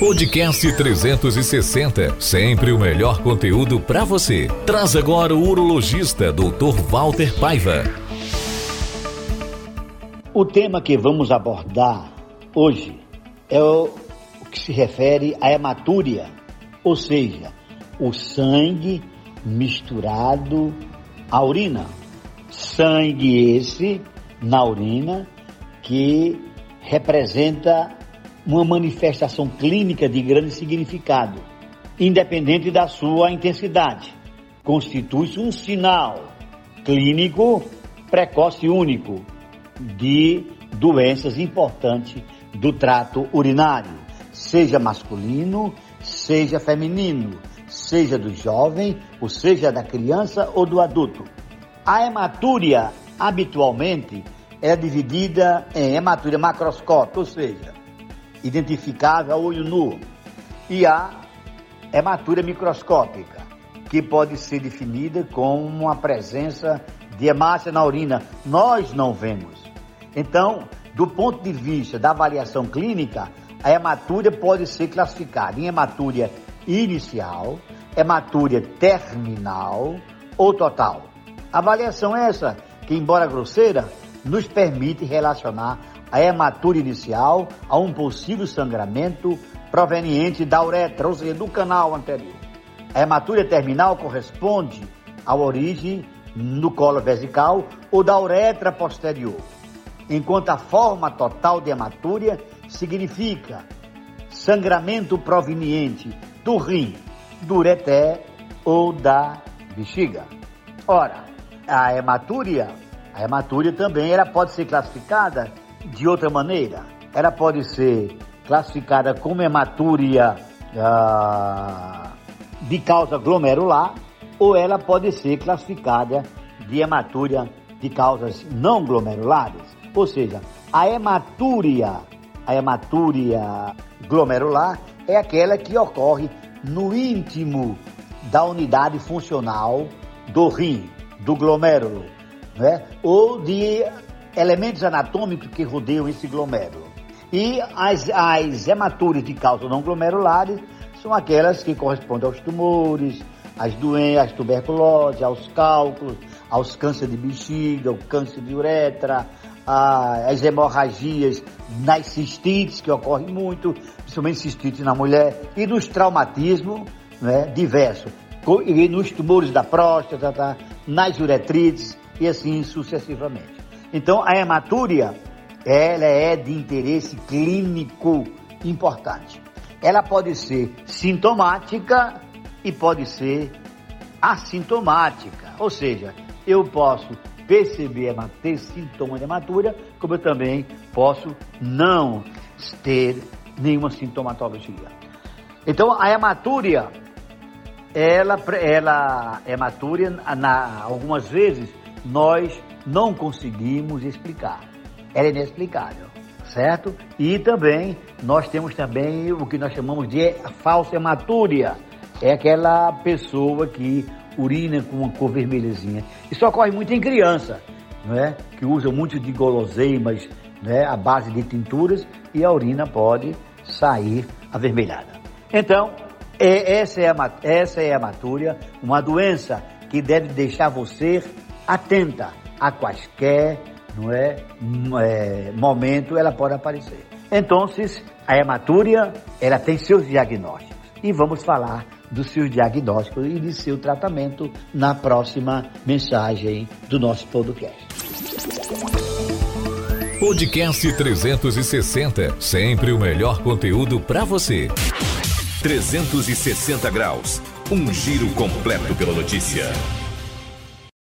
Podcast 360, sempre o melhor conteúdo para você. Traz agora o urologista Dr. Walter Paiva. O tema que vamos abordar hoje é o, que se refere à hematúria, ou seja, o sangue misturado à urina. Sangue esse na urina que representa uma manifestação clínica de grande significado, independente da sua intensidade. Constitui-se um sinal clínico precoce único de doenças importantes do trato urinário, seja masculino, seja feminino, seja do jovem, ou seja da criança ou do adulto. A hematúria, habitualmente, é dividida em hematúria macroscópica, ou seja, identificável a olho nu, e a hematúria microscópica, que pode ser definida como uma presença de hemácia na urina. Nós não vemos. Então, do ponto de vista da avaliação clínica, a hematúria pode ser classificada em hematúria inicial, hematúria terminal ou total. A avaliação é essa, que embora grosseira, nos permite relacionar a hematúria inicial a um possível sangramento proveniente da uretra, ou seja, do canal anterior. A hematúria terminal corresponde à origem no colo vesical ou da uretra posterior, enquanto a forma total de hematúria significa sangramento proveniente do rim, do ureter ou da bexiga. Ora, a hematúria, a hematúria também ela pode ser classificada de outra maneira. Ela pode ser classificada como hematúria ah, de causa glomerular ou ela pode ser classificada de hematúria de causas não glomerulares. Ou seja, a hematúria, a hematúria glomerular é aquela que ocorre no íntimo da unidade funcional do rim, do glomérulo, né? ou de elementos anatômicos que rodeiam esse glomérulo. E as, as hematúrias de causa não glomerulares são aquelas que correspondem aos tumores, às doenças, às tuberculose, aos cálculos, aos cânceres de bexiga, ao câncer de uretra, as hemorragias nas cistites, que ocorrem muito, principalmente cistites na mulher, e nos traumatismos né, diversos, e nos tumores da próstata, nas uretrites e assim sucessivamente. Então, a hematúria, ela é de interesse clínico importante. Ela pode ser sintomática e pode ser assintomática, ou seja, eu posso perceber, ter sintoma de hematúria, como eu também posso não ter nenhuma sintomatologia. Então, a hematúria, ela, ela hematúria, na, algumas vezes, nós não conseguimos explicar. Ela é inexplicável, certo? E também nós temos também o que nós chamamos de falsa hematúria. É aquela pessoa que urina com uma cor vermelhazinha. Isso ocorre muito em criança, não é? Que usa muito de guloseimas, né? A base de tinturas e a urina pode sair avermelhada. Então, é, essa, é a, essa é a hematúria, uma doença que deve deixar você atenta a quaisquer não é, é, momento ela pode aparecer. Então, a hematúria, ela tem seus diagnósticos. E vamos falar dos seus diagnósticos e de seu tratamento na próxima mensagem do nosso podcast. Podcast 360, sempre o melhor conteúdo para você. 360 graus, um giro completo pela notícia.